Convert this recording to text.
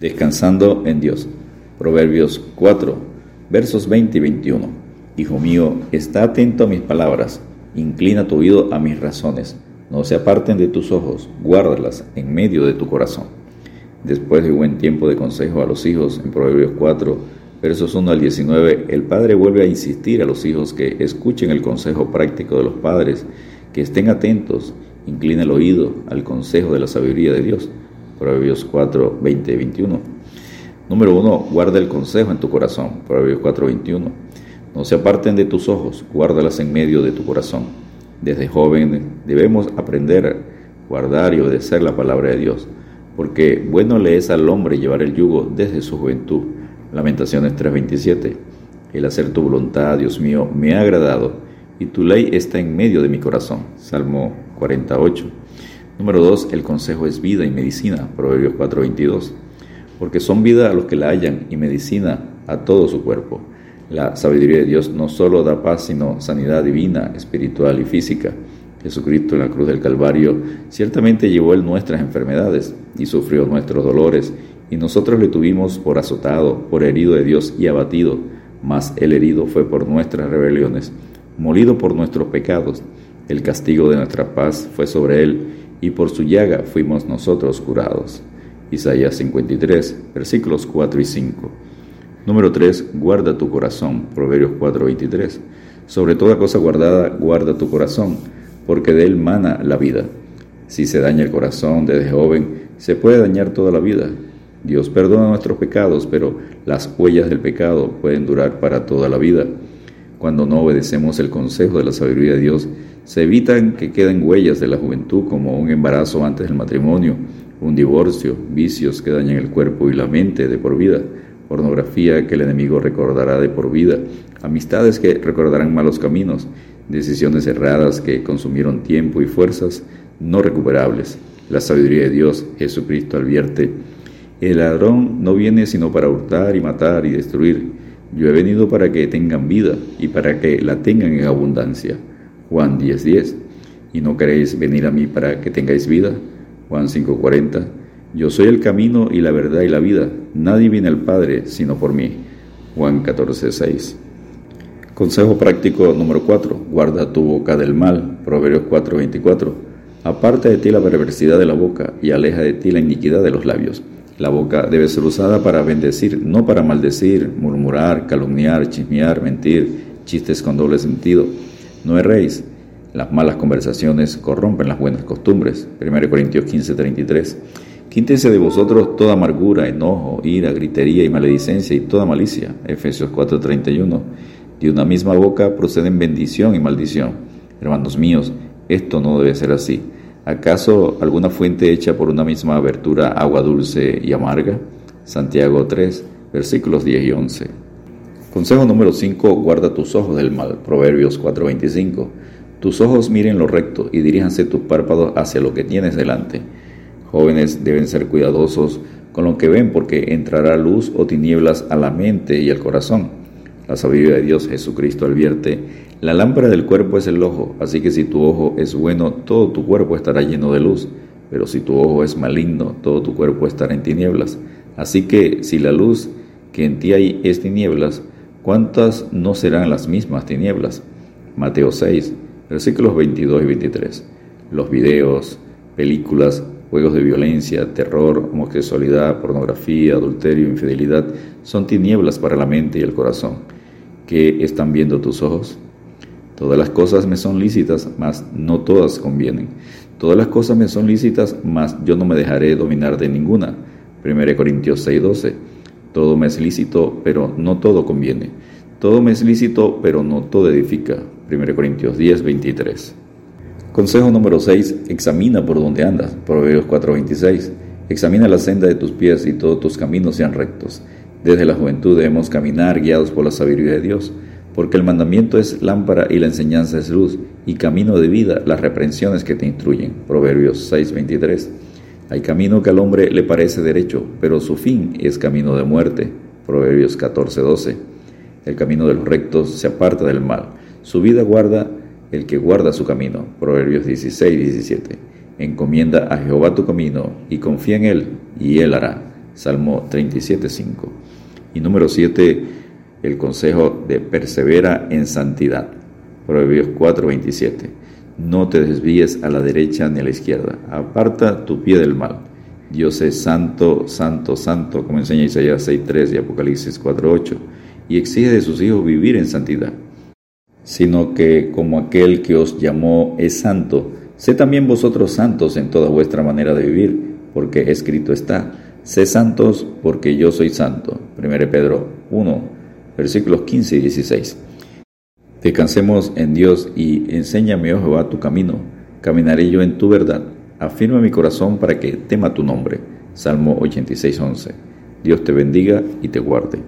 Descansando en Dios. Proverbios 4, versos 20 y 21. Hijo mío, está atento a mis palabras, inclina tu oído a mis razones, no se aparten de tus ojos, guárdalas en medio de tu corazón. Después de buen tiempo de consejo a los hijos, en Proverbios 4, versos 1 al 19, el padre vuelve a insistir a los hijos que escuchen el consejo práctico de los padres, que estén atentos, inclina el oído al consejo de la sabiduría de Dios Proverbios 4, 20 y 21. Número 1. Guarda el consejo en tu corazón. Proverbios 4, 21. No se aparten de tus ojos, guárdalas en medio de tu corazón. Desde joven debemos aprender, guardar y obedecer la palabra de Dios, porque bueno le es al hombre llevar el yugo desde su juventud. Lamentaciones 3:27. El hacer tu voluntad, Dios mío, me ha agradado, y tu ley está en medio de mi corazón. Salmo 48. Número 2. El consejo es vida y medicina. Proverbios 4:22. Porque son vida a los que la hallan y medicina a todo su cuerpo. La sabiduría de Dios no solo da paz, sino sanidad divina, espiritual y física. Jesucristo en la cruz del Calvario ciertamente llevó él nuestras enfermedades y sufrió nuestros dolores, y nosotros le tuvimos por azotado, por herido de Dios y abatido, mas el herido fue por nuestras rebeliones, molido por nuestros pecados. El castigo de nuestra paz fue sobre él, y por su llaga fuimos nosotros curados. Isaías 53, versículos 4 y 5. Número 3. Guarda tu corazón. Proverbios 4, 23. Sobre toda cosa guardada, guarda tu corazón, porque de él mana la vida. Si se daña el corazón desde joven, se puede dañar toda la vida. Dios perdona nuestros pecados, pero las huellas del pecado pueden durar para toda la vida. Cuando no obedecemos el consejo de la sabiduría de Dios, se evitan que queden huellas de la juventud como un embarazo antes del matrimonio, un divorcio, vicios que dañan el cuerpo y la mente de por vida, pornografía que el enemigo recordará de por vida, amistades que recordarán malos caminos, decisiones erradas que consumieron tiempo y fuerzas no recuperables. La sabiduría de Dios, Jesucristo advierte, el ladrón no viene sino para hurtar y matar y destruir. Yo he venido para que tengan vida y para que la tengan en abundancia. Juan 10:10. ¿Y no queréis venir a mí para que tengáis vida? Juan 5:40. Yo soy el camino y la verdad y la vida. Nadie viene al Padre sino por mí. Juan 14:6. Consejo práctico número 4. Guarda tu boca del mal. Proverbios 4:24. Aparta de ti la perversidad de la boca y aleja de ti la iniquidad de los labios. La boca debe ser usada para bendecir, no para maldecir, murmurar, calumniar, chismear, mentir, chistes con doble sentido. No erréis. Las malas conversaciones corrompen las buenas costumbres. 1 Corintios 15, 33. Quíntese de vosotros toda amargura, enojo, ira, gritería y maledicencia y toda malicia. Efesios 4, 31. De una misma boca proceden bendición y maldición. Hermanos míos, esto no debe ser así. ¿Acaso alguna fuente hecha por una misma abertura agua dulce y amarga? Santiago 3, versículos 10 y 11. Consejo número 5. Guarda tus ojos del mal. Proverbios 4:25. Tus ojos miren lo recto y diríjanse tus párpados hacia lo que tienes delante. Jóvenes deben ser cuidadosos con lo que ven porque entrará luz o tinieblas a la mente y al corazón. La sabiduría de Dios Jesucristo advierte, la lámpara del cuerpo es el ojo, así que si tu ojo es bueno, todo tu cuerpo estará lleno de luz, pero si tu ojo es maligno, todo tu cuerpo estará en tinieblas. Así que si la luz que en ti hay es tinieblas, ¿cuántas no serán las mismas tinieblas? Mateo 6, versículos 22 y 23. Los videos, películas, juegos de violencia, terror, homosexualidad, pornografía, adulterio, infidelidad, son tinieblas para la mente y el corazón. ¿Qué están viendo tus ojos? Todas las cosas me son lícitas, mas no todas convienen. Todas las cosas me son lícitas, mas yo no me dejaré dominar de ninguna. 1 Corintios 6:12. Todo me es lícito, pero no todo conviene. Todo me es lícito, pero no todo edifica. 1 Corintios 10, 23. Consejo número 6. Examina por donde andas. Proverbios 4:26. Examina la senda de tus pies y todos tus caminos sean rectos. Desde la juventud debemos caminar guiados por la sabiduría de Dios, porque el mandamiento es lámpara y la enseñanza es luz, y camino de vida las reprensiones que te instruyen. Proverbios 6:23. Hay camino que al hombre le parece derecho, pero su fin es camino de muerte. Proverbios 14:12. El camino de los rectos se aparta del mal. Su vida guarda el que guarda su camino. Proverbios 16:17. Encomienda a Jehová tu camino y confía en él, y él hará. Salmo 37.5. Y número 7, el consejo de persevera en santidad. Proverbios 4.27. No te desvíes a la derecha ni a la izquierda. Aparta tu pie del mal. Dios es santo, santo, santo, como enseña Isaías 6.3 y Apocalipsis 4.8, y exige de sus hijos vivir en santidad. Sino que como aquel que os llamó es santo, sé también vosotros santos en toda vuestra manera de vivir, porque escrito está, sé santos porque yo soy santo. 1 Pedro 1, versículos 15 y 16. Descansemos en Dios y enséñame, oh Jehová, tu camino. Caminaré yo en tu verdad Afirma mi corazón para que tema tu nombre. Salmo 86.11. Dios te bendiga y te guarde.